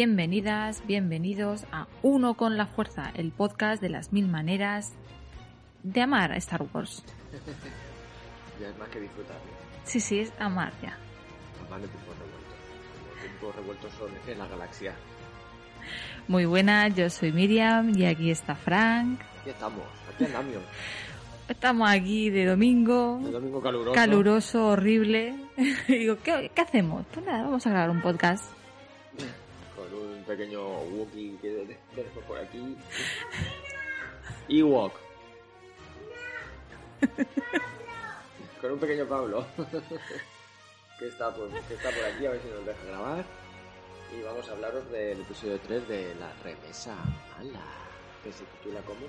Bienvenidas, bienvenidos a Uno con la Fuerza, el podcast de las mil maneras de amar a Star Wars. ya es más que disfrutar. Sí, sí, es amar ya. Amar de tiempos revueltos. Los tiempos revueltos son en la galaxia. Muy buenas, yo soy Miriam y aquí está Frank. Aquí estamos, aquí andamos. Estamos aquí de domingo. De domingo caluroso. Caluroso, horrible. digo, ¿qué, ¿qué hacemos? Pues nada, vamos a grabar un podcast pequeño Wookiee que tenemos por aquí. Ewok. Con un pequeño Pablo. que, está por, que está por aquí, a ver si nos deja grabar. Y vamos a hablaros del episodio 3 de La Remesa Mala. Que se titula como,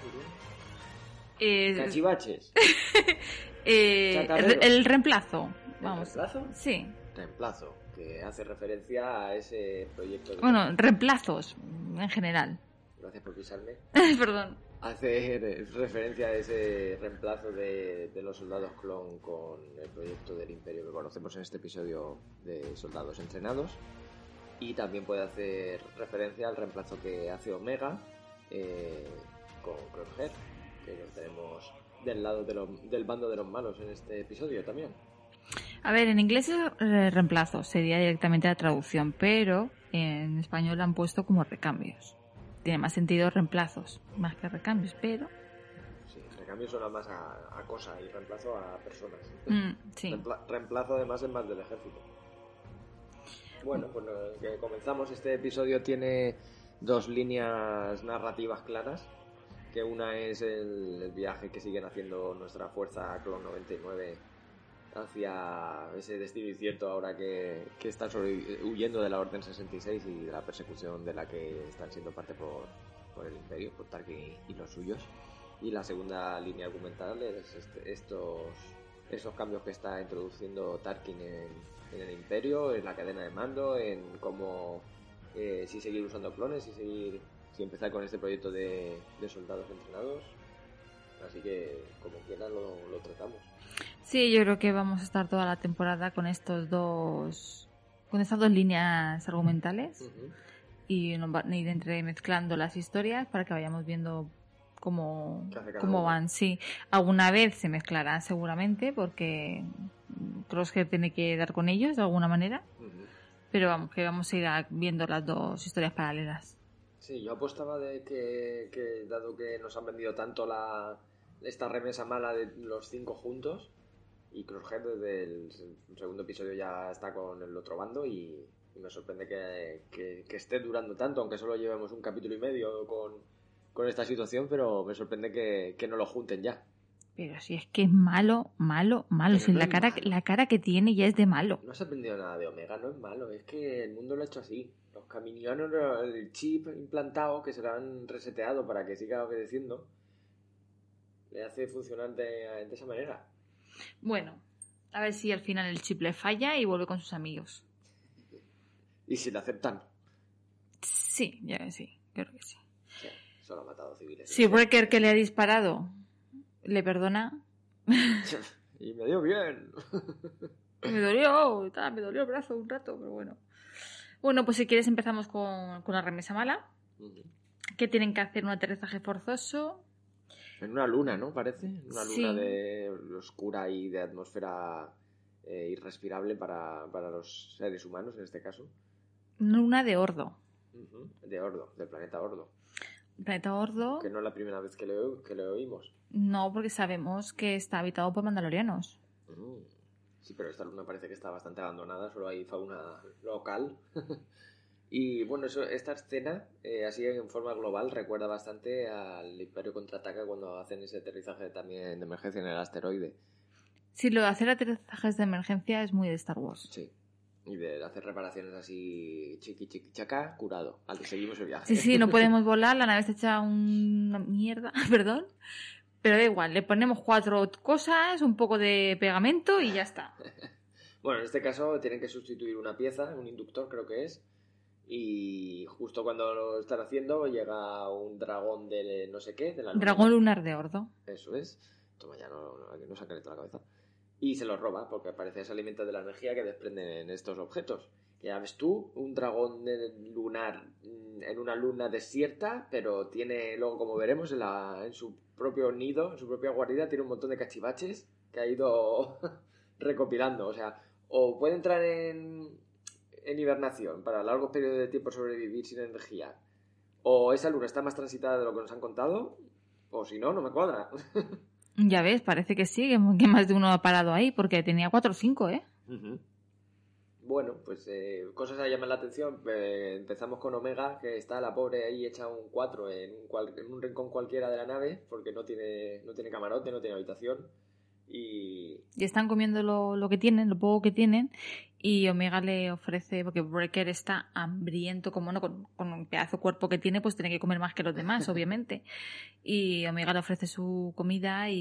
eh, Cachivaches. eh, el, el, reemplazo. Vamos. ¿El reemplazo? Sí. Reemplazo que hace referencia a ese proyecto. De bueno, reemplazos en general. Gracias por pisarme. Perdón. Hace referencia a ese reemplazo de, de, los soldados clon con el proyecto del Imperio que conocemos en este episodio de soldados entrenados. Y también puede hacer referencia al reemplazo que hace Omega eh, con Crosshair, que lo tenemos del lado de lo, del bando de los malos en este episodio también. A ver, en inglés es eh, reemplazo, sería directamente la traducción, pero en español han puesto como recambios. Tiene más sentido reemplazos, más que recambios, pero... Sí, recambio suena más a, a cosa y reemplazo a personas. Mm, sí. Reempla reemplazo además es más del ejército. Bueno, pues que comenzamos. Este episodio tiene dos líneas narrativas claras. Que una es el, el viaje que siguen haciendo nuestra fuerza Clon 99 hacia ese destino incierto ahora que, que están huyendo de la Orden 66 y de la persecución de la que están siendo parte por, por el Imperio, por Tarkin y, los suyos. Y la segunda línea argumental es este, estos, estos cambios que está introduciendo Tarkin en, en, el Imperio, en la cadena de mando, en cómo eh, si seguir usando clones, si seguir si empezar con este proyecto de, de soldados entrenados. Así que como quiera lo, lo tratamos. Sí, yo creo que vamos a estar toda la temporada con estos dos, con estas dos líneas argumentales uh -huh. y nos van a ir entremezclando las historias para que vayamos viendo cómo, cómo van. Sí, alguna vez se mezclarán seguramente porque Crosshair tiene que dar con ellos de alguna manera, uh -huh. pero vamos, que vamos a ir viendo las dos historias paralelas. Sí, yo apostaba de que, que dado que nos han vendido tanto la esta remesa mala de los cinco juntos, y Crosshead desde el segundo episodio ya está con el otro bando y, y me sorprende que, que, que, esté durando tanto, aunque solo llevemos un capítulo y medio con, con esta situación, pero me sorprende que, que, no lo junten ya. Pero si es que es malo, malo, malo. Si no la, cara, malo. la cara que tiene ya es de malo. No has aprendido nada de Omega, no es malo. Es que el mundo lo ha hecho así. Los caminianos, el chip implantado que se lo han reseteado para que siga obedeciendo, le hace funcionar de, de esa manera. Bueno, a ver si al final el chip le falla y vuelve con sus amigos. ¿Y si le aceptan? Sí, ya sí, creo que sí. sí Solo ha matado civiles. Si Breaker que le ha disparado le perdona, y me dio bien. me dolió, tal, me dolió el brazo un rato, pero bueno. Bueno, pues si quieres empezamos con, con la remesa mala, Ujú. que tienen que hacer un aterrizaje forzoso. En una luna, ¿no? Parece. Una Sí. luna de oscura y de atmósfera eh, irrespirable para, para los seres humanos, en este caso. Luna de Ordo. De Ordo, del planeta Ordo. Planeta Ordo, Que no es la primera vez que lo, que lo oímos. no, porque sabemos que está habitado por mandalorianos. Mm. Sí, pero esta luna parece que está bastante abandonada, solo hay fauna local. y bueno, eso, esta escena, eh, así en forma global, recuerda bastante al Imperio Contraataca cuando hacen ese aterrizaje también de emergencia en el asteroide. Sí, lo de hacer aterrizajes de emergencia es muy de Star Wars. Sí. Y de hacer reparaciones así chiqui chiqui chaca, curado. Vale, seguimos el viaje. Sí, sí, no podemos volar, la nave está hecha una mierda, perdón. Pero da igual, le ponemos cuatro cosas, un poco de pegamento y ya está. Bueno, en este caso tienen que sustituir una pieza, un inductor creo que es. Y justo cuando lo están haciendo llega un dragón de no sé qué, de la luna. Dragón lunar de Ordo. Eso es. Toma ya, no, no, no sacaré toda la cabeza. Y se los roba, porque parece que se alimenta de la energía que desprenden estos objetos. Que ya ves tú, un dragón de- lunar mm, en una luna desierta, pero tiene, luego como veremos, en, la, en su propio nido, en su propia guarida, tiene un montón de cachivaches que ha ido recopilando. O sea, o puede entrar en, en hibernación para largos periodos de tiempo sobrevivir sin energía, o esa luna está más transitada de lo que nos han contado, o si no, no me cuadra. Ya ves, parece que sí, que más de uno ha parado ahí, porque tenía cuatro o cinco, ¿eh? Bueno, pues eh, cosas que llaman la atención. Eh, empezamos con Omega, que está la pobre ahí hecha un 4 en en un rincón cualquiera de la nave, porque no tiene, no tiene camarote, no tiene habitación. Y Y están comiendo lo, lo que tienen, lo poco que tienen, y Omega le ofrece, porque Breaker está hambriento, como no, con, con un pedazo de cuerpo que tiene, pues tiene que comer más que los demás, obviamente. Y Omega le ofrece su comida y,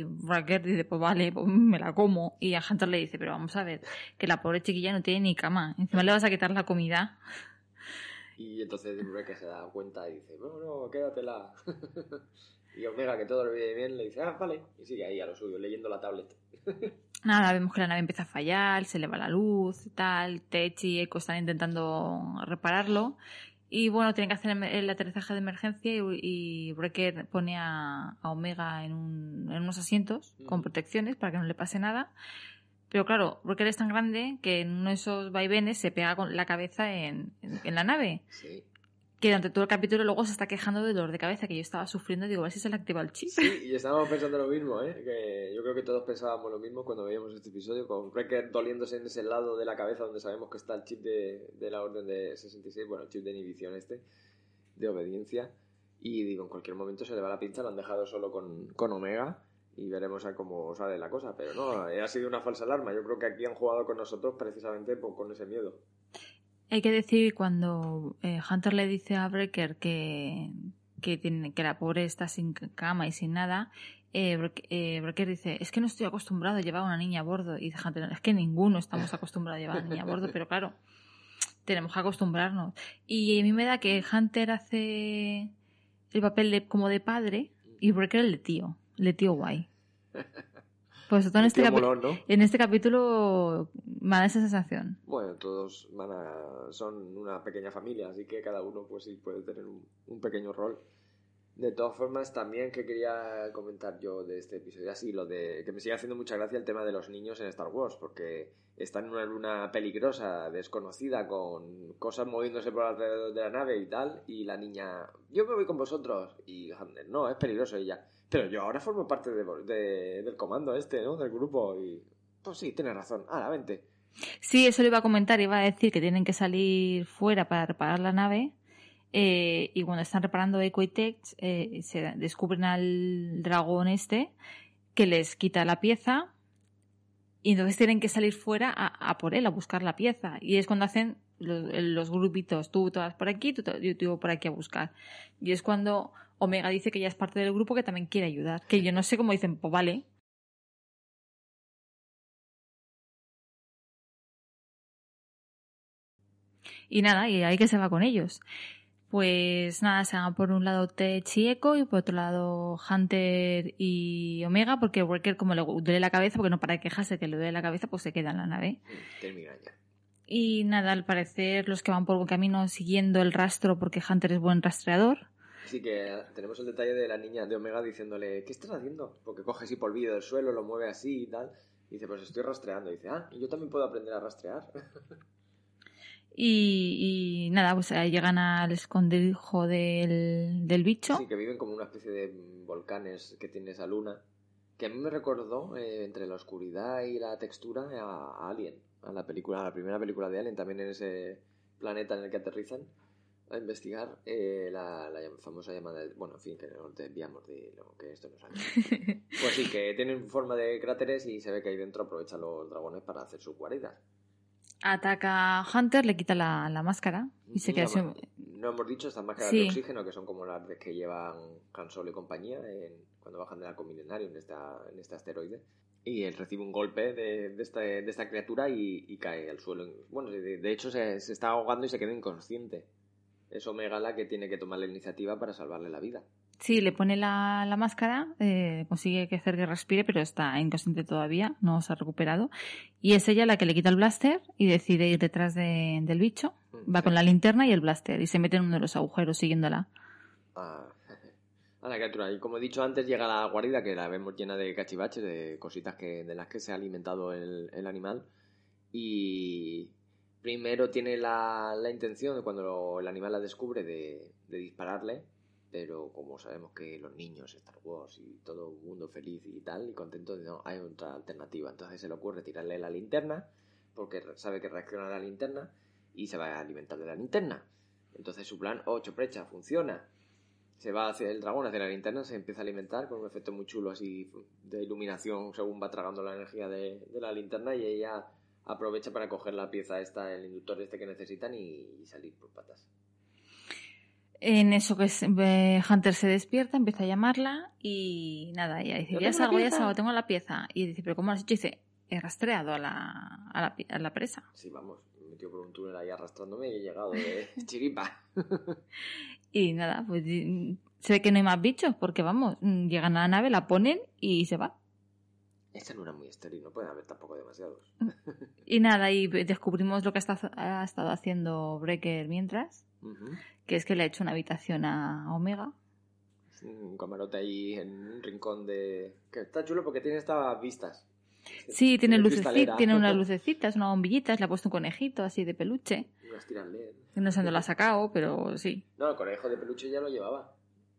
y Breaker dice, pues vale, pues me la como. Y a Hunter le dice, pero vamos a ver, que la pobre chiquilla no tiene ni cama, encima le vas a quitar la comida. Y entonces Wrecker se da cuenta y dice, bueno, no, quédatela. y Omega, que todo lo ve bien, le dice, ah, vale. Y sigue ahí a lo suyo, leyendo la tablet. Nada, vemos que la nave empieza a fallar, se le va la luz y tal, Tech y Echo están intentando repararlo. Y bueno, tienen que hacer el, aterrizaje de emergencia y, y pone a, a Omega en, un- en unos asientos con Ujú. protecciones para que no le pase nada. Pero claro, Breaker es tan grande que en uno de esos vaivenes se pega con la cabeza en, en- en la nave. Sí. Que durante todo el capítulo luego se está quejando de dolor de cabeza que yo estaba sufriendo. Digo, a ver si se le activa el chip. Sí, y estábamos pensando lo mismo, ¿eh? Que yo creo que todos pensábamos lo mismo cuando veíamos este episodio, con Wrecker doliéndose en ese lado de la cabeza donde sabemos que está el chip de, de la orden de 66, bueno, el chip de inhibición este, de obediencia. Y digo, en cualquier momento se le va la pinza, lo han dejado solo con, con Omega y veremos a cómo sale la cosa. Pero no, eh, ha sido una falsa alarma. Yo creo que aquí han jugado con nosotros precisamente por- con ese miedo. Hay que decir cuando eh, Hunter le dice a Breaker que, que, tiene, que la pobre está sin cama y sin nada, eh, Break- eh, dice, es que no estoy acostumbrado a llevar a una niña a bordo. Y dice Hunter, es que ninguno estamos acostumbrados a llevar a una niña a bordo, pero claro, tenemos que acostumbrarnos. Y a mí me da que Hunter hace el papel de, como de padre y Breaker el de tío, el de tío guay. Pues todo en este, en este capítulo me da esa sensación. Bueno, todos van a, son una pequeña familia, así que cada uno pues sí puede tener un, un pequeño rol. De todas formas, también que quería comentar yo de este episodio, así lo de que me sigue haciendo mucha gracia el tema de los niños en Star Wars, porque están en una luna peligrosa, desconocida, con cosas moviéndose por alrededor de la nave y tal, y la niña, yo me voy con vosotros, y no, es peligroso ella, pero yo ahora formo parte de, de- del comando este, ¿no? Del grupo, y pues sí, tienes razón, ahora vente. Sí, eso le iba a comentar, iba a decir que tienen que salir fuera para reparar la nave. Eh, y cuando están reparando Echo eh, se descubren al dragón este que les quita la pieza y entonces tienen que salir fuera a, a por él, a buscar la pieza. Y es cuando hacen los, grupitos, tú todas por aquí, tú, yo tú por aquí a buscar. Y es cuando Omega dice que ya es parte del grupo que también quiere ayudar. Que yo no sé cómo dicen, pues vale, Y nada, y ahí que se va con ellos. Pues nada, se van por un lado Tech y Echo y por otro lado Hunter y Omega, porque Worker como le duele la cabeza, porque no para quejarse que le duele la cabeza, pues se queda en la nave. Y nada, al parecer los que van por buen camino siguiendo el rastro, porque Hunter es buen rastreador. Sí que tenemos el detalle de la niña de Omega diciéndole, ¿qué estás haciendo? Porque coge así por vídeo del suelo, lo mueve así y tal. Y dice, pues estoy rastreando. Y dice, ah, yo también puedo aprender a rastrear. Y, nada, pues ahí llegan al escondrijo del, del bicho. Sí, que viven como una especie de volcanes que tiene esa luna. Que a mí me recordó, eh, entre la oscuridad y la textura, a, Alien. A la película, a la primera película de Alien, también en ese planeta en el que aterrizan a investigar eh, la, famosa llamada bueno en fin que nos desviamos de lo que esto nos ha pues sí que tienen forma de cráteres y se ve que ahí dentro aprovechan los dragones para hacer sus guaridas Ataca a Hunter, le quita la, máscara y se queda así. No hemos dicho estas máscaras de oxígeno que son como las que llevan Han Solo y compañía cuando bajan del arco milenario en, esta, en este asteroide. Y él recibe un golpe de, de, esta, de esta, criatura y, cae al suelo. Bueno, de, hecho se, se, está ahogando y se queda inconsciente. Es Omega la que tiene que tomar la iniciativa para salvarle la vida. Sí, le pone la, máscara, eh, consigue que hacer que respire, pero está inconsciente todavía, no se ha recuperado. Y es ella la que le quita el blaster y decide ir detrás del bicho. Va con la linterna y el blaster y se mete en uno de los agujeros siguiéndola. Ah, a la criatura. Y como he dicho antes, llega la guarida que la vemos llena de cachivaches, de cositas que, de las que se ha alimentado el, animal. Y primero tiene la, intención de cuando el animal la descubre de dispararle pero como sabemos que los niños, Star Wars y todo un mundo feliz y tal, y contento, no, hay otra alternativa. Entonces se le ocurre tirarle la linterna, porque sabe que reacciona la linterna y se va a alimentar de la linterna. Entonces su plan, oh, choprecha, funciona. Se va hacia el dragón, hacia la linterna, se empieza a alimentar con un efecto muy chulo así de iluminación según va tragando la energía de, la linterna y ella aprovecha para coger la pieza esta, el inductor este que necesitan y salir por patas. En eso que Hunter se despierta, empieza a llamarla y nada, ella dice, ya salgo, ya salgo, tengo la pieza. Y dice, pero ¿cómo lo has hecho? Y dice, he rastreado a la, a la, a la presa. Sí, vamos, me metió por un túnel ahí arrastrándome y he llegado de chiripa. y nada, pues se ve que no hay más bichos porque vamos, llegan a la nave, la ponen y se va. Esta no era muy estéril, no pueden haber tampoco demasiados. y nada, y descubrimos lo que ha estado haciendo Breaker mientras que es que le ha hecho una habitación a Omega. Un camarote ahí en un rincón de... que está chulo porque tiene estas vistas. Sí, tiene, lucecitas, tiene unas lucecitas, unas bombillitas, le ha puesto un conejito así de peluche. No sé dónde lo ha sacado, pero sí. No, el conejo de peluche ya lo llevaba.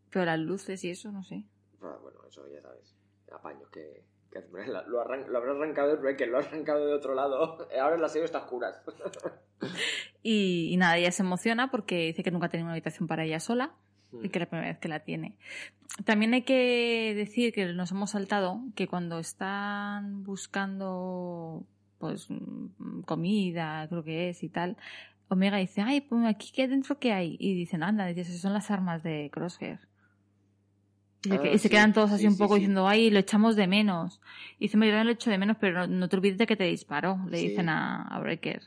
Pero las luces y eso, no sé. Ah, bueno, eso ya sabes. Apaños que, lo, habrá arrancado el breaker, lo ha arrancado de otro lado. Ahora la serie está oscuras. Y, y, nada, ella se emociona porque dice que nunca ha tenido una habitación para ella sola y hmm. que es la primera vez que la tiene. También hay que decir que nos hemos saltado que cuando están buscando pues comida, creo que es y tal, Omega dice, ay, pues aquí qué dentro qué hay. Y dicen, anda, dice, son las armas de Crosshair. Y, se, ah, quedan todos así un poco diciendo, ay, lo echamos de menos. Y dice, yo lo echo de menos, pero no, te olvides de que te disparó, le dicen a, Breaker.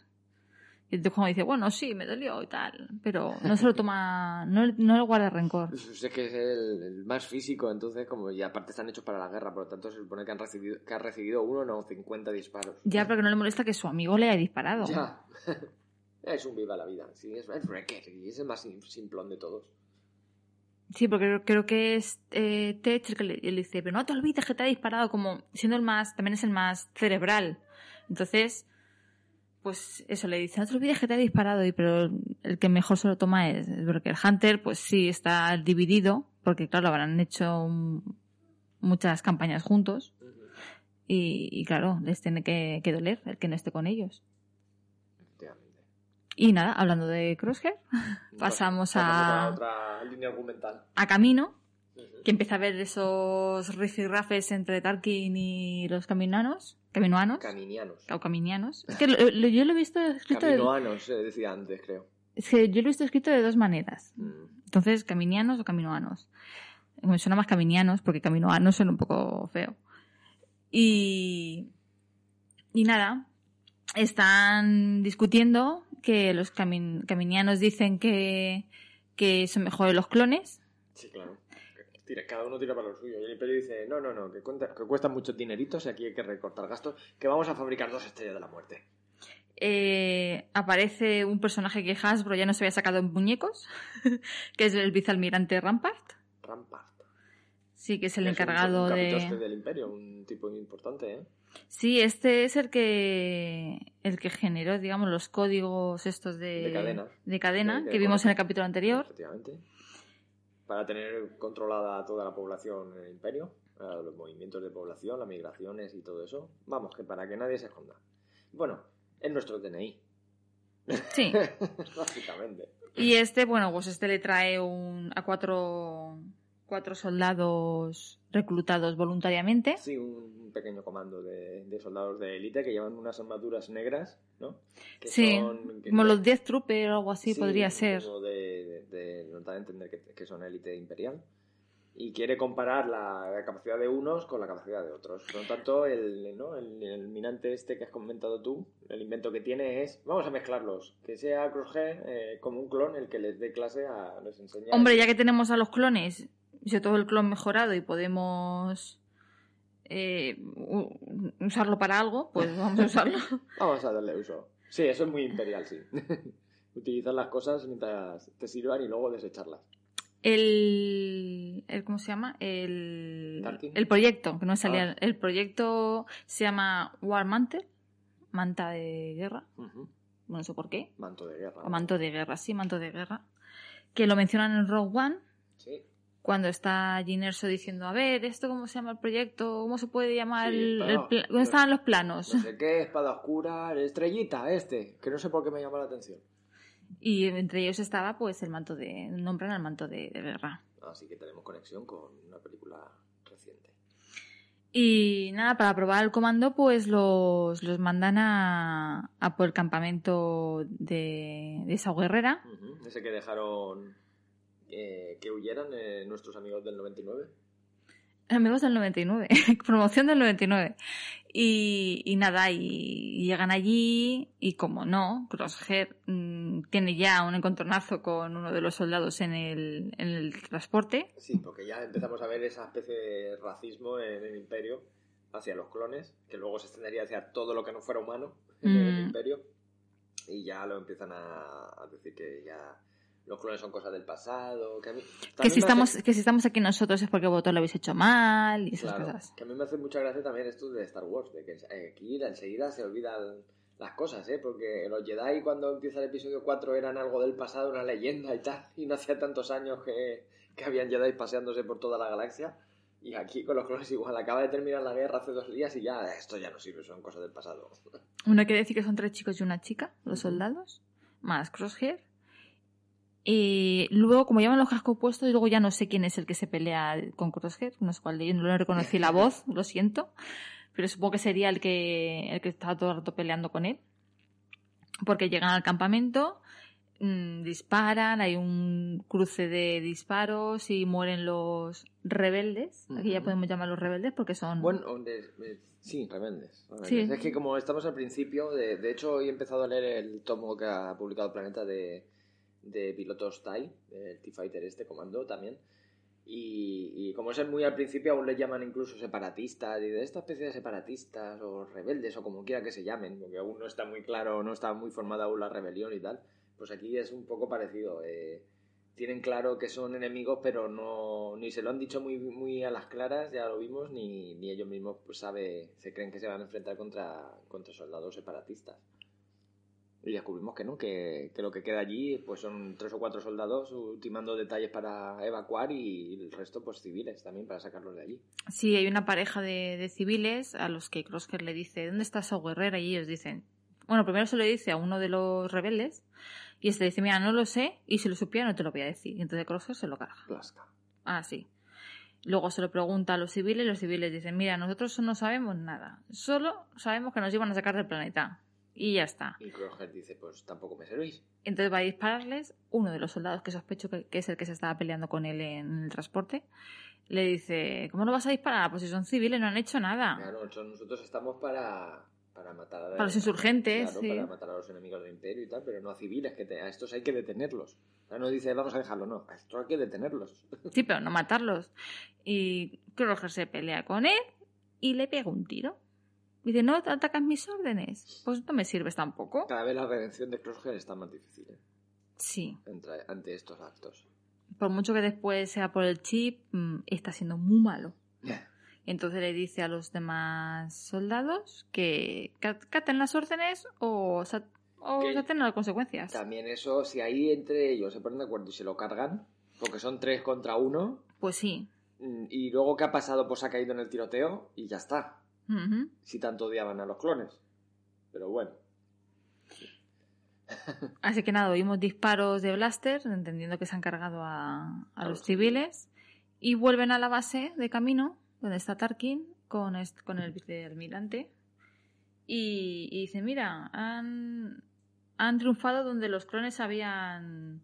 Y entonces como dice, bueno, sí, me dolió y tal, pero no se lo toma, no, no le guarda rencor. Pues es que es el, más físico, entonces como y aparte están hechos para la guerra, por lo tanto se supone que han recibido, que ha recibido uno, no, 50 disparos. Ya, pero que no le molesta que su amigo le haya disparado. Ya. es un viva la vida, sí, es, es Breaker y es el más simplón de todos. Sí, porque creo que es eh, Tech el que le, dice, pero no te olvides que te ha disparado, como siendo el más, también es el más cerebral. Entonces, pues eso le dice, no te olvides que te ha disparado, y pero el que mejor se lo toma es, porque el Hunter, pues sí, está dividido, porque claro, habrán hecho muchas campañas juntos, y, claro, les tiene que, que doler el que no esté con ellos. Y nada, hablando de Crosshair, pasamos, a, a, otra línea argumental. A Camino, que empieza a ver esos rifirrafes entre Tarkin y los caminoanos. Caminoanos. Caminianos. O caminianos. Es que yo lo he visto escrito. Caminoanos, de... decía antes, creo. Es que yo lo he visto escrito de dos maneras. Mm. Entonces, caminianos o caminoanos. Me suena más caminianos porque caminoanos suena un poco feo. Y. Y nada, están discutiendo que los caminianos dicen que, que son mejores los clones. Sí, claro. Tira, cada uno tira para lo suyo. Y el Imperio dice, no, no, no, que, cuenta, que cuestan muchos dineritos y aquí hay que recortar gastos, que vamos a fabricar dos estrellas de la muerte. Eh, aparece un personaje que Hasbro ya no se había sacado en muñecos, que es el vicealmirante Rampart. Rampart. Sí, que es el Es un- encargado un, de... capitoste del Imperio, un tipo importante, ¿eh? Sí, este es el que el que generó, digamos, los códigos estos de, De cadena. de cadena De- de que vimos en el capítulo anterior. Efectivamente. Para tener controlada toda la población en el Imperio, los movimientos de población, las migraciones y todo eso. Vamos, que para que nadie se esconda. Bueno, es nuestro DNI, Sí. básicamente. Y este, bueno, pues este le trae un, a cuatro, cuatro soldados reclutados voluntariamente. Sí, un pequeño comando de, de soldados de élite que llevan unas armaduras negras, ¿no? Que Sí, son- que- como los Death Trooper o algo así Sí, podría ser. De, de, de- a entender que, que son élite imperial. Y quiere comparar la, la capacidad de unos con la capacidad de otros. Por lo tanto, el, ¿no? el, el minante este que has comentado tú, el invento que tiene es, vamos a mezclarlos, que sea Crosshair eh, como un clon el que les dé clase a, les enseña. Hombre, ya que tenemos a los clones, sobre todo el clon mejorado y podemos eh, usarlo para algo, pues vamos a usarlo. Vamos a darle uso. Sí, eso es muy imperial, sí. Utilizar las cosas mientras te sirvan y luego desecharlas. El, el ¿cómo se llama? El, Tarkin. el proyecto, que no salía. Ah. El proyecto se llama War Mantle, manta de guerra, Ujú. no sé por qué, Manto de guerra. o manto de guerra, sí, manto de guerra, que lo mencionan en Rogue One Sí. Cuando está Jyn Erso diciendo, a ver, ¿esto cómo se llama el proyecto? ¿Cómo se puede llamar Sí, el, el pla- ¿Dónde estaban los planos? No sé qué, espada oscura, estrellita, este, que no sé por qué me llama la atención. Y entre ellos estaba pues el manto de, nombran al manto de, de guerra. Así que tenemos conexión con una película reciente. Y nada, para probar el comando, pues los, los mandan a, a por el campamento de, de esa guerrera. Ujú. Ese que dejaron eh, que huyeran eh, nuestros amigos del 99. Amigos del 99, promoción del 99. Y, y nada, y, llegan allí y como no, Crosshair mm, tiene ya un encontronazo con uno de los soldados en el, en el transporte. Sí, porque ya empezamos a ver esa especie de racismo en el imperio hacia los clones, que luego se extendería hacia todo lo que no fuera humano en el Mm. imperio. Y ya lo empiezan a, a decir que ya los clones son cosas del pasado. Que, a mí, Que si, estamos, hace- que si estamos aquí nosotros es porque vosotros lo habéis hecho mal y esas Claro, cosas. que a mí me hace mucha gracia también esto de Star Wars, de que aquí enseguida se olvidan las cosas, ¿eh? Porque los Jedi cuando empieza el episodio 4 eran algo del pasado, una leyenda y tal, y no hacía tantos años que, que habían Jedi paseándose por toda la galaxia. Y aquí con los clones igual, acaba de terminar la guerra hace dos días y ya esto ya no sirve, son cosas del pasado. Uno quiere decir que son tres chicos y una chica, los soldados, más Crosshair. Y luego, como llevan los cascos puestos, y luego ya no sé quién es el que se pelea con Crosshair, no sé cuál de ellos, no le reconocí la voz, lo siento, pero supongo que sería el que, el que estaba todo el rato peleando con él. Porque llegan al campamento, mm, disparan, hay un cruce de disparos y mueren los rebeldes. Aquí ya podemos llamarlos rebeldes porque son... Bueno, eh, sí, rebeldes. rebeldes. Sí. Es que como estamos al principio, de, de hecho hoy he empezado a leer el tomo que ha publicado Planeta de, de pilotos TIE, el T-Fighter este comando también. Y, y como es muy al principio, aún le llaman incluso separatistas y de esta especie de separatistas o rebeldes o como quiera que se llamen, porque aún no está muy claro, no está muy formada aún la rebelión y tal. Pues aquí es un poco parecido. eh, tienen claro que son enemigos, pero no ni se lo han dicho muy, muy a las claras, ya lo vimos, ni, ni ellos mismos pues sabe, se creen que se van a enfrentar contra, contra soldados separatistas. Y descubrimos que no, que, que lo que queda allí pues son tres o cuatro soldados ultimando detalles para evacuar y el resto pues civiles también para sacarlos de allí. Sí, hay una pareja de, de civiles a los que Crosshair le dice, ¿dónde está esa guerrera? Y ellos dicen, bueno, primero se lo dice a uno de los rebeldes y este dice, mira, no lo sé y si lo supiera no te lo voy a decir. Y entonces Crosshair se lo carga. Plasca. Ah, sí. Luego se lo pregunta a los civiles y los civiles dicen, mira, nosotros no sabemos nada. Solo sabemos que nos iban a sacar del planeta. Y ya está. Y Kroger dice, pues tampoco me servís. Entonces va a dispararles. Uno de los soldados que sospecho que, que es el que se estaba peleando con él en el transporte. Le dice, ¿cómo lo vas a disparar? Pues si son civiles, no han hecho nada. Claro, nosotros estamos para, para matar a, Para los insurgentes, claro, sí. para matar a los enemigos del imperio y tal, pero no a civiles, que te- a estos hay que detenerlos. O sea, no dice vamos a dejarlo, no, a estos hay que detenerlos. Sí, pero no matarlos. Y Kroger se pelea con él y le pega un tiro. Dice, no atacas mis órdenes. Pues no me sirves tampoco. Cada vez la redención de Crosshair está más difícil ¿eh? Sí. Entre- ante estos actos. Por mucho que después sea por el chip, mm, está siendo muy malo. Entonces le dice a los demás soldados que ca- caten las órdenes o, o Que- se aten a las consecuencias. También eso, si ahí entre ellos se ponen de acuerdo y se lo cargan, porque son tres contra uno, Pues sí. mm, y luego ¿qué ha pasado? Pues ha caído en el tiroteo y ya está. Si tanto odiaban a los clones. Pero bueno. Así que nada, oímos disparos de blaster, entendiendo que se han cargado a, a los civiles, y vuelven a la base de camino, donde está Tarkin, con, con el vicealmirante, y, y dice, mira, han, han triunfado donde los clones habían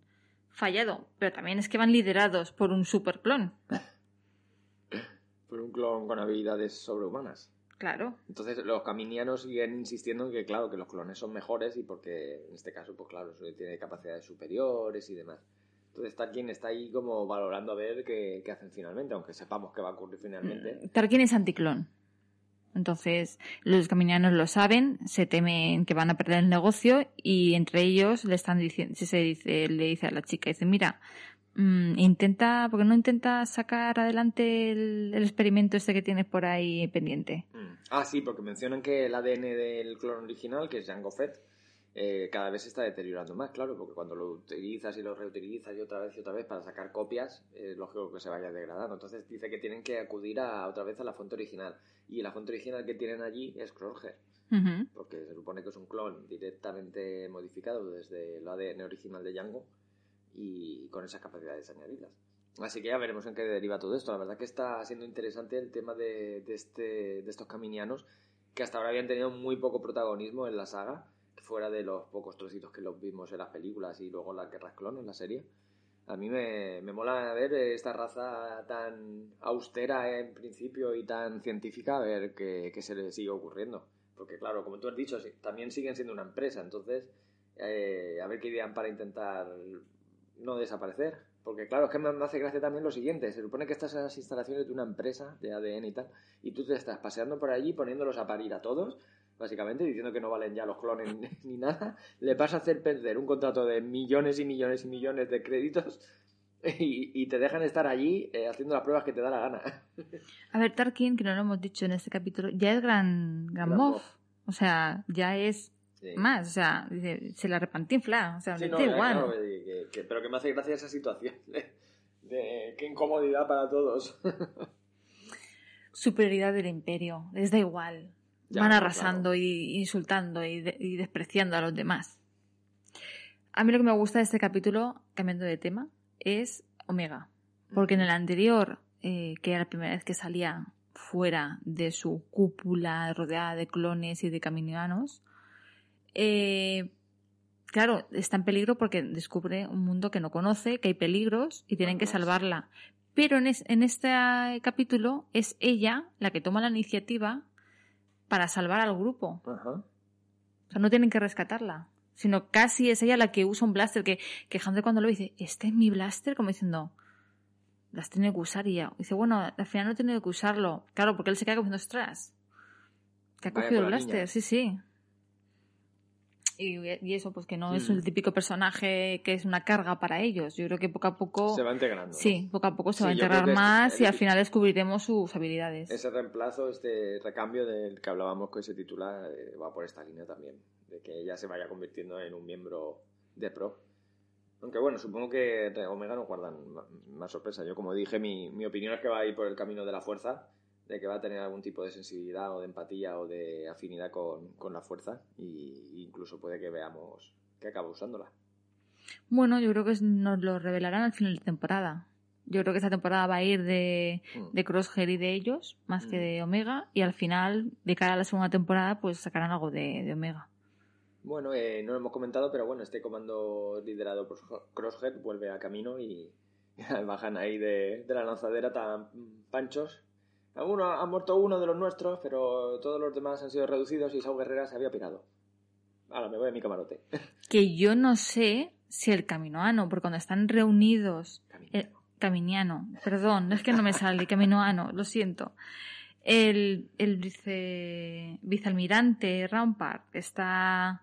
fallado, pero también es que van liderados por un superclon. Por un clon con habilidades sobrehumanas. Claro. Entonces los caminianos siguen insistiendo en que, claro, que los clones son mejores y porque en este caso, pues claro, tiene capacidades superiores y demás. Entonces Tarkin está ahí como valorando a ver qué, qué hacen finalmente, aunque sepamos qué va a ocurrir finalmente. Tarkin es anticlon. Entonces, los caminianos lo saben, se temen que van a perder el negocio y entre ellos le están diciendo, se dice, le dice a la chica, dice, mira, mm, intenta, porque no intenta sacar adelante el, el experimento este que tienes por ahí pendiente. Mm. Ah, sí, porque mencionan que el ADN del clon original, que es Jango Fett, eh, cada vez se está deteriorando más, claro, porque cuando lo utilizas y lo reutilizas y otra vez y otra vez para sacar copias, es lógico que se vaya degradando. Entonces dice que tienen que acudir a, otra vez a la fuente original. Y la fuente original que tienen allí es Kroger, porque se supone que es un clon directamente modificado desde el ADN original de Jango y con esas capacidades añadidas. Así que ya veremos en qué deriva todo esto. La verdad que está siendo interesante el tema de, este, de estos caminianos que hasta ahora habían tenido muy poco protagonismo en la saga, fuera de los pocos trocitos que los vimos en las películas y luego las guerras clon en la serie. A mí me, me mola ver esta raza tan austera en principio y tan científica, a ver qué, qué se le sigue ocurriendo. Porque claro, como tú has dicho, también siguen siendo una empresa, entonces eh, a ver qué idean para intentar no desaparecer. Porque claro, es que me hace gracia también lo siguiente, se supone que estás en las instalaciones de una empresa de ADN y tal, y tú te estás paseando por allí poniéndolos a parir a todos, básicamente diciendo que no valen ya los clones ni nada, le vas a hacer perder un contrato de millones y millones y millones de créditos y, y te dejan estar allí eh, haciendo las pruebas que te da la gana. A ver, Tarkin, que no lo hemos dicho en este capítulo, ya es gran, gran Gran moff. O sea, ya es Sí. más, o sea, dice, se la repantinfla, o sea, Sí, no, da igual. claro, que- pero que me hace gracia esa situación de, de qué incomodidad para todos. superioridad del imperio, les da igual. Ya, Van arrasando y insultando y, de- y despreciando a los demás. A mí lo que me gusta de este capítulo, cambiando de tema, es Omega. Porque en el anterior, eh, que era la primera vez que salía fuera de su cúpula rodeada de clones y de caminianos, eh, claro, está en peligro porque descubre un mundo que no conoce, que hay peligros y tienen que salvarla. Pero en, es- en este capítulo es ella la que toma la iniciativa para salvar al grupo. Ajá. O sea, no tienen que rescatarla. Sino casi es ella la que usa un blaster que, que Hunter cuando lo dice, este es mi blaster, como diciendo, las tiene que usar y ya. Dice, bueno, al final no he tenido que usarlo. Claro, porque él se queda como diciendo, ostras, que ha Vaya cogido el blaster, niña. sí, sí. Y, y eso, pues que no es Mm. el típico personaje que es una carga para ellos. Yo creo que poco a poco, Se va integrando. ¿no? sí, poco a poco se Sí, va a integrar más es- y al final descubriremos sus habilidades. Ese reemplazo, este recambio del que hablábamos con ese titular, eh, va por esta línea también. De que ella se vaya convirtiendo en un miembro de pro. Aunque bueno, supongo que Omega nos guardan más sorpresa. Yo, como dije, mi, mi opinión es que va a ir por el camino de la fuerza, de que va a tener algún tipo de sensibilidad o de empatía o de afinidad con, con la fuerza. Y incluso puede que veamos que acaba usándola. Bueno, yo creo que nos lo revelarán al final de temporada. Yo creo que esta temporada va a ir de, Mm. de Crosshair y de ellos, más que Mm. de Omega, y al final, de cara a la segunda temporada, pues sacarán algo de, de Omega. Bueno, eh, no lo hemos comentado, pero bueno, este comando liderado por Crosshead vuelve a camino y bajan ahí de, de la lanzadera tan panchos Alguno, ha muerto uno de los nuestros, pero todos los demás han sido reducidos y Sao Guerrera se había pirado. Ahora me voy a mi camarote. Que yo no sé si el caminoano, porque cuando están reunidos... Caminiano. eh, caminiano, perdón, es que no me sale, caminoano, lo siento. El, el vice, vicealmirante Rampart está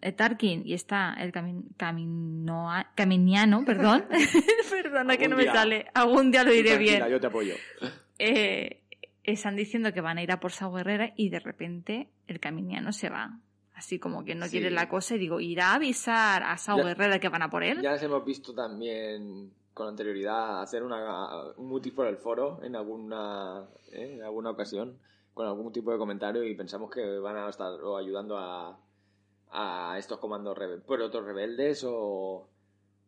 eh, Tarkin y está el cami- caminoa- caminiano, perdón. Perdona que no me día. sale. Algún día lo diré bien. yo te apoyo. Eh, están diciendo que van a ir a por Sao Guerrera y de repente el caminiano se va. Así como que no Sí. quiere la cosa y digo, ¿irá a avisar a Sao Ya- Guerrera que van a por él? Ya les hemos visto también con anterioridad hacer una, un mutis por el foro en alguna, ¿eh? en alguna ocasión con algún tipo de comentario y pensamos que van a estar o ayudando a, a estos comandos rebe- proto rebeldes o,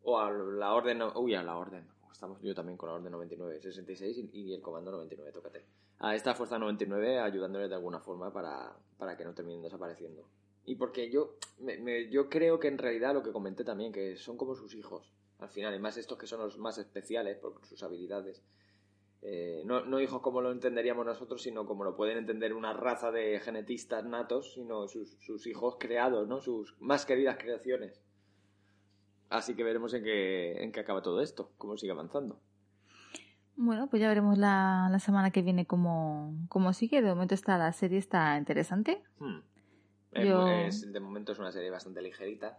o a la orden uy a la orden estamos yo también con la orden 99 66 y, y el comando 99 tócate a esta fuerza 99 ayudándoles de alguna forma para, para que no terminen desapareciendo y porque yo me- me- yo creo que en realidad lo que comenté también que son como sus hijos al final y más estos que son los más especiales por sus habilidades eh, no, no hijos como lo entenderíamos nosotros, sino como lo pueden entender una raza de genetistas natos, sino sus, sus hijos creados, ¿no? Sus más queridas creaciones. Así que veremos en qué, en qué acaba todo esto, cómo sigue avanzando. Bueno, pues ya veremos la, la semana que viene cómo, cómo sigue. De momento está la serie está interesante. Hmm. Yo- es- de momento es una serie bastante ligerita,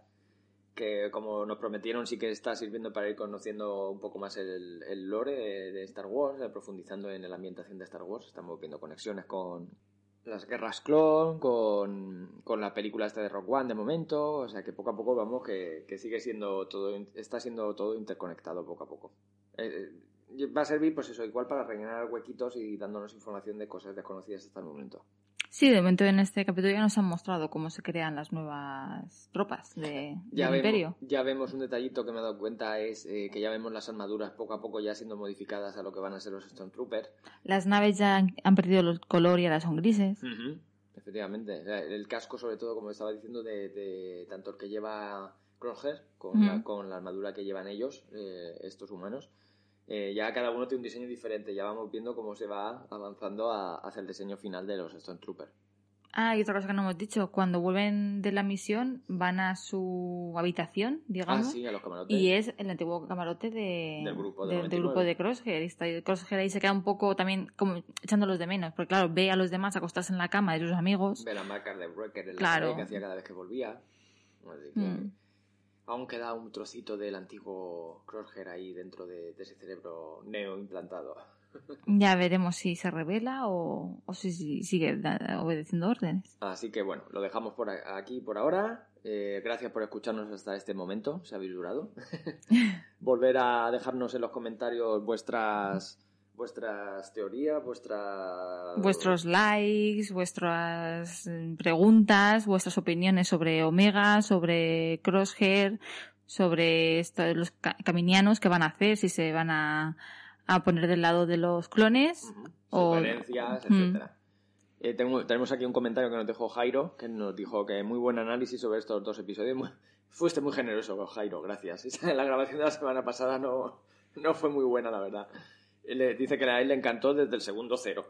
que como nos prometieron sí que está sirviendo para ir conociendo un poco más el, el lore de, de Star Wars, eh, profundizando en la ambientación de Star Wars. Estamos viendo conexiones con las guerras clon, con, con la película esta de Rock One de momento, o sea que poco a poco vamos que, que sigue siendo todo, está siendo todo interconectado poco a poco. Eh, eh, va a servir pues eso, igual para rellenar huequitos y dándonos información de cosas desconocidas hasta el momento. Sí, de momento en este capítulo ya nos han mostrado cómo se crean las nuevas tropas de, Ya del vemos, Imperio. ya vemos un detallito que me he dado cuenta es eh, que ya vemos las armaduras poco a poco ya siendo modificadas a lo que van a ser los Stormtroopers. Las naves ya han, han perdido el color y ahora son grises. Efectivamente. O sea, El casco, sobre todo, como estaba diciendo, de, de tanto el que lleva Crosshair con, Ujú. la, con la armadura que llevan ellos, eh, estos humanos, eh, ya cada uno tiene un diseño diferente. Ya vamos viendo cómo se va avanzando a- hacia el diseño final de los Stormtroopers. Ah, y otra cosa que no hemos dicho, cuando vuelven de la misión van a su habitación, digamos, Ah, sí, a los camarotes. y es el antiguo camarote de, Del grupo de del 99. grupo de Crosshair. Y Crosshair ahí se queda un poco también como echándolos de menos, porque claro, ve a los demás acostarse en la cama de sus amigos. Ve las marcas de Wrecker en la Claro. que hacía cada vez que volvía. Así que Mm. Aún queda un trocito del antiguo Crosshair ahí dentro de, de ese cerebro neo implantado. Ya veremos si se revela o, o si, si sigue obedeciendo órdenes. Así que bueno, lo dejamos por aquí por ahora. Eh, gracias por escucharnos hasta este momento, si habéis durado. Volver a dejarnos en los comentarios vuestras vuestras teorías, vuestras Vuestros likes, vuestras mm, preguntas, vuestras opiniones sobre Omega, sobre Crosshair, sobre esto- los ca- caminianos que van a hacer, si se van a, a poner del lado de los clones. Ujú, o- sugerencias, etcétera. Eh, tengo- tenemos aquí un comentario que nos dejó Jairo, que nos dijo que muy buen análisis sobre estos dos episodios. Muy- fuiste muy generoso, Jairo, gracias. La grabación de la semana pasada no, no fue muy buena, la verdad. Le dice que a él le encantó desde el segundo cero,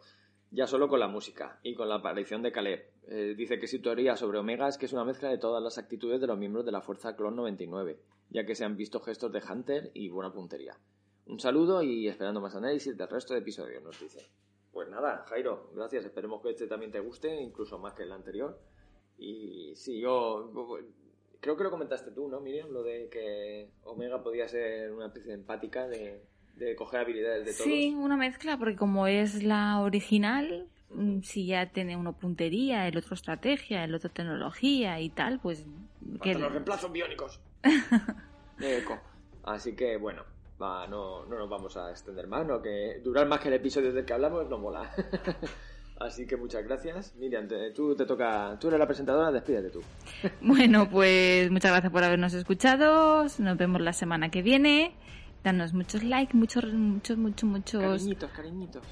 ya solo con la música y con la aparición de Caleb. Eh, dice que su teoría sobre Omega es que es una mezcla de todas las actitudes de los miembros de la Fuerza Clon 99, ya que se han visto gestos de Hunter y buena puntería. Un saludo y esperando más análisis del resto de episodios, nos dice. Pues nada, Jairo, gracias. Esperemos que este también te guste, incluso más que el anterior. Y sí, yo creo que lo comentaste tú, ¿no, Miriam? Lo de que Omega podía ser una especie de empática de, de coger habilidades de todos. Sí, una mezcla, porque como es la original, mm, si ya tiene uno puntería, el otro estrategia, el otro tecnología y tal, pues... que los reemplazos biónicos. de Echo. Así que bueno, va, no, no nos vamos a extender más, no que durar más que el episodio del que hablamos no mola. Así que muchas gracias. Miriam, te- tú te toca, tú eres la presentadora, despídete tú. Bueno, pues muchas gracias por habernos escuchado. Nos vemos la semana que viene. Danos muchos likes, muchos, muchos, muchos, muchos. Cariñitos, cariñitos.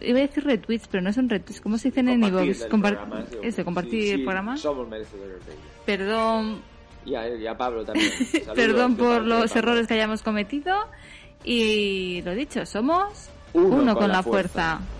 Iba a decir retweets, pero no son retweets. ¿Cómo se dicen en Compartir iVoox? Compar- Eso, compartir sí, sí, el programa. Somos merecedores de ello. Perdón, Y a, y a Pablo también. Perdón por los errores que hayamos cometido. Y lo dicho, somos Uno uno, con con, la la fuerza. fuerza.